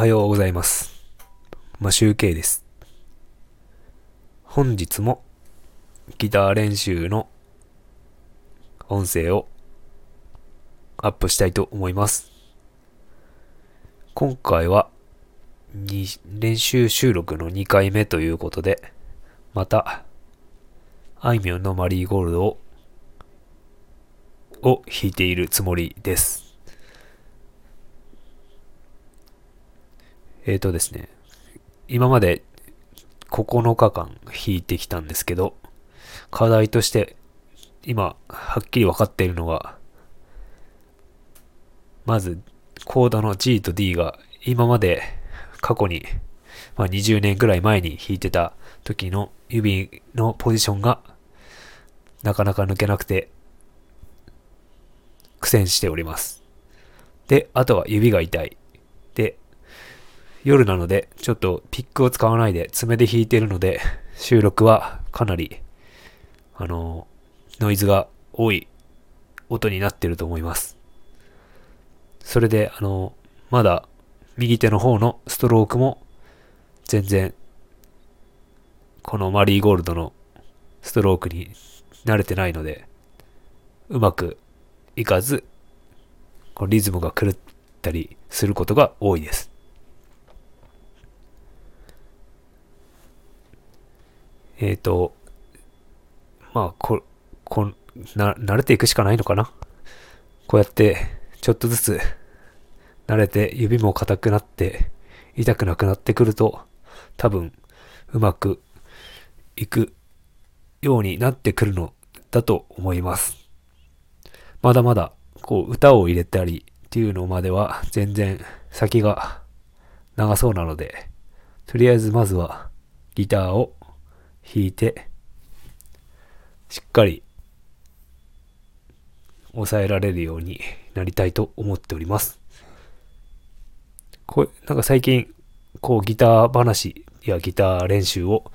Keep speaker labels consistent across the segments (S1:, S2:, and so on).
S1: はようございます。マシュウケイです。本日もギター練習の音声をアップしたいと思います。今回は練習収録の2回目ということで、また、あいみょんのマリーゴールドをを弾いているつもりです。えーとですね、今まで9日間弾いてきたんですけど、課題として今はっきり分かっているのが、まずコードの G と D が今まで過去に、まあ、20年くらい前に弾いてた時の指のポジションがなかなか抜けなくて苦戦しております。で、あとは指が痛い。で、夜なので、ちょっとピックを使わないで爪で弾いてるので、収録はかなり、あの、ノイズが多い音になってると思います。それで、あの、まだ右手の方のストロークも全然、このマリーゴールドのストロークに慣れてないので、うまくいかず、こうリズムが狂ったりすることが多いです。えっ、ー、と、まあ、こ、こな、慣れていくしかないのかな？こうやって、ちょっとずつ、慣れて指も硬くなって、痛くなくなってくると、多分、うまくいくようになってくるのだと思います。まだまだ、こう、歌を入れたりっていうのまでは、全然先が長そうなので、とりあえずまずは、ギターを弾いて、しっかり、抑えられるようになりたいと思っております。こう、なんか最近、こう、ギター話やギター練習を、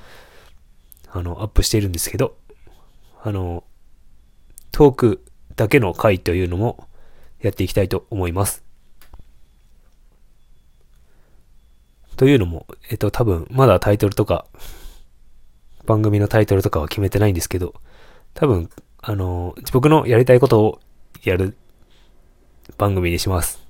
S1: あの、アップしているんですけど、あの、トークだけの回というのもやっていきたいと思います。というのも、えっと、多分、まだタイトルとか、番組のタイトルとかは決めてないんですけど、多分、あの、僕のやりたいことをやる番組にします。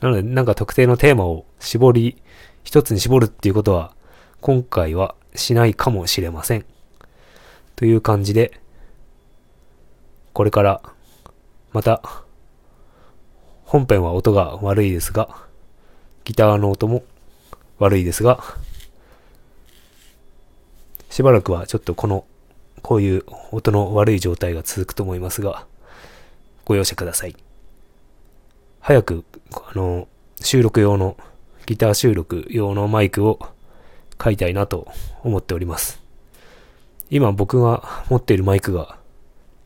S1: なので、なんか特定のテーマを絞り、一つに絞るっていうことは、今回はしないかもしれません。という感じで、これから、また、本編は音が悪いですが、ギターの音も悪いですが、しばらくはちょっとこの、こういう音の悪い状態が続くと思いますが、ご容赦ください。早く、あの、収録用の、ギター収録用のマイクを買いたいなと思っております。今僕が持っているマイクが、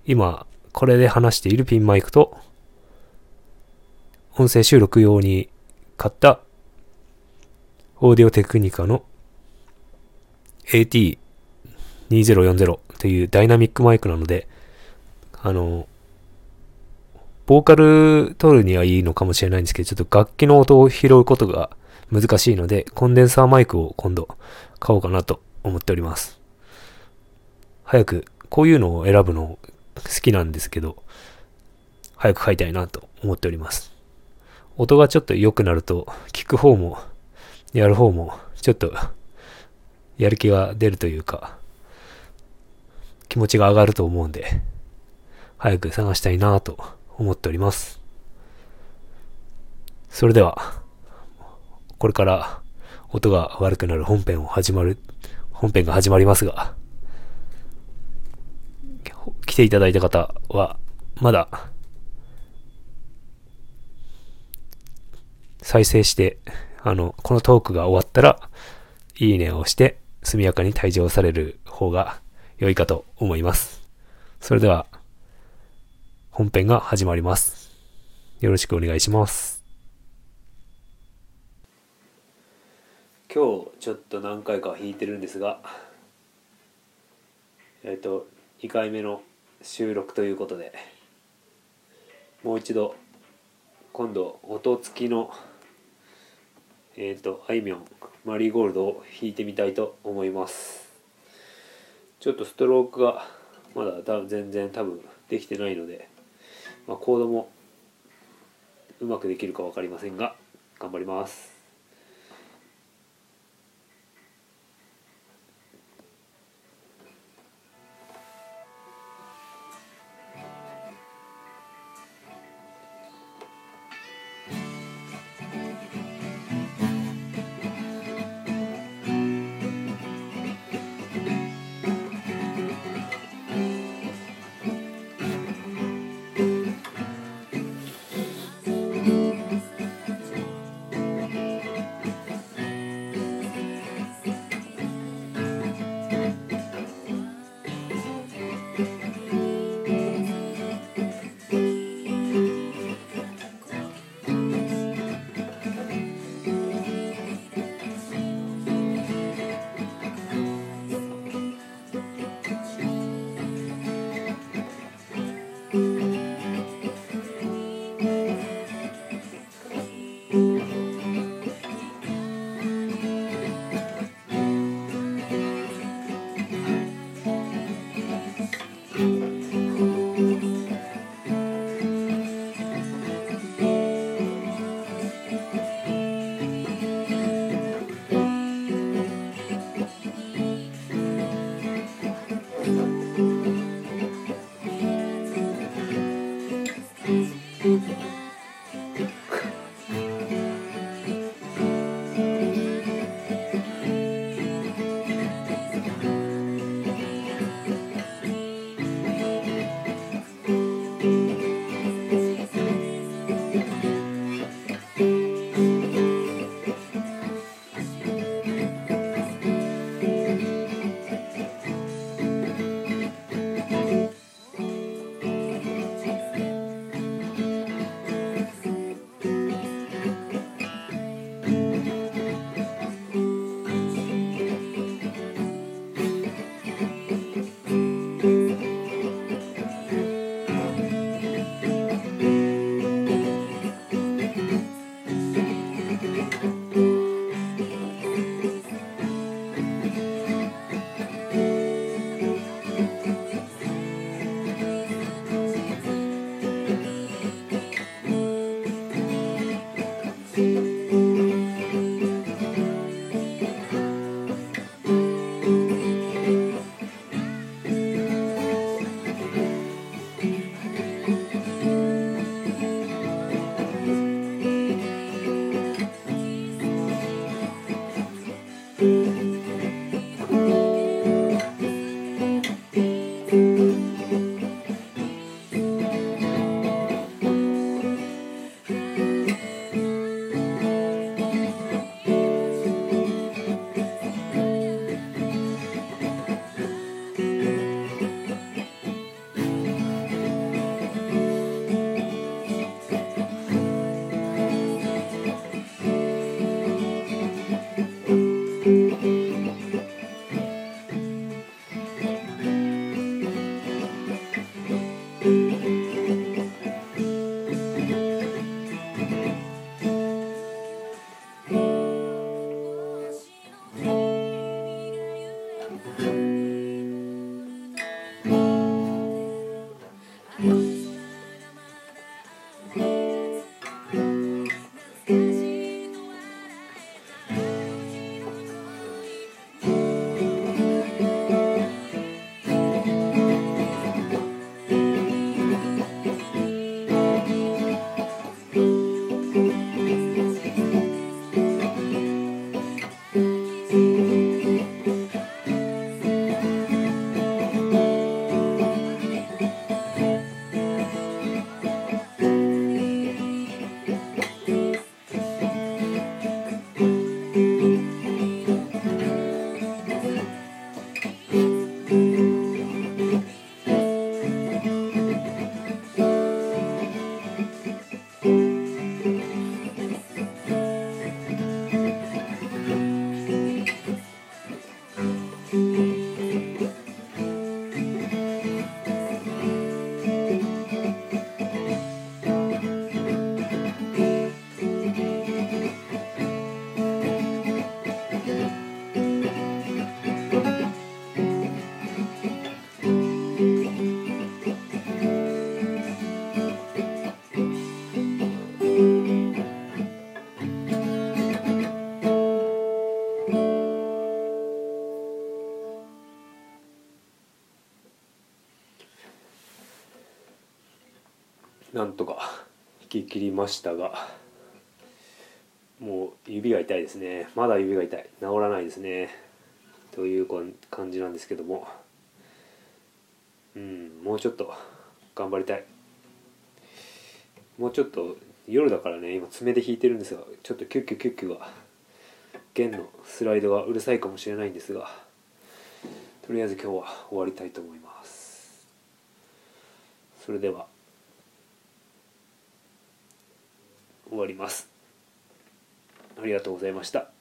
S1: 今これで話しているピンマイクと、音声収録用に買ったオーディオテクニカの AT 2040というダイナミックマイクなので、あの、ボーカル取るにはいいのかもしれないんですけど、ちょっと楽器の音を拾うことが難しいので、コンデンサーマイクを今度買おうかなと思っております。早く、こういうのを選ぶの好きなんですけど、早く買いたいなと思っております。音がちょっと良くなると、聞く方も、やる方も、ちょっと、やる気が出るというか、気持ちが上がると思うんで、早く探したいなと思っております。それでは、これから音が悪くなる本編を始まる、本編が始まりますが、来ていただいた方は、まだ、再生して、あの、このトークが終わったら、いいねを押して、速やかに退場される方が良いかと思います。それでは、本編が始まります。よろしくお願いします。今日ちょっと何回か弾いてるんですが、えっ、と、2回目の収録ということで、もう一度、今度音付きのえっ、とあいみょんマリーゴールドを弾いてみたいと思いますちょっとストロークがまだ多分全然多分できてないので、まあ、コードもうまくできるか分かりませんが頑張ります。なんとか 引き切りましたがもう指が痛いですね。まだ指が痛い。治らないですね。という感じなんですけども。うんもうちょっと頑張りたい。もうちょっと夜だからね今爪で弾いてるんですがちょっとキュッキュキュッキュが弦のスライドがうるさいかもしれないんですがとりあえず今日は終わりたいと思います。それでは。終わります。ありがとうございました。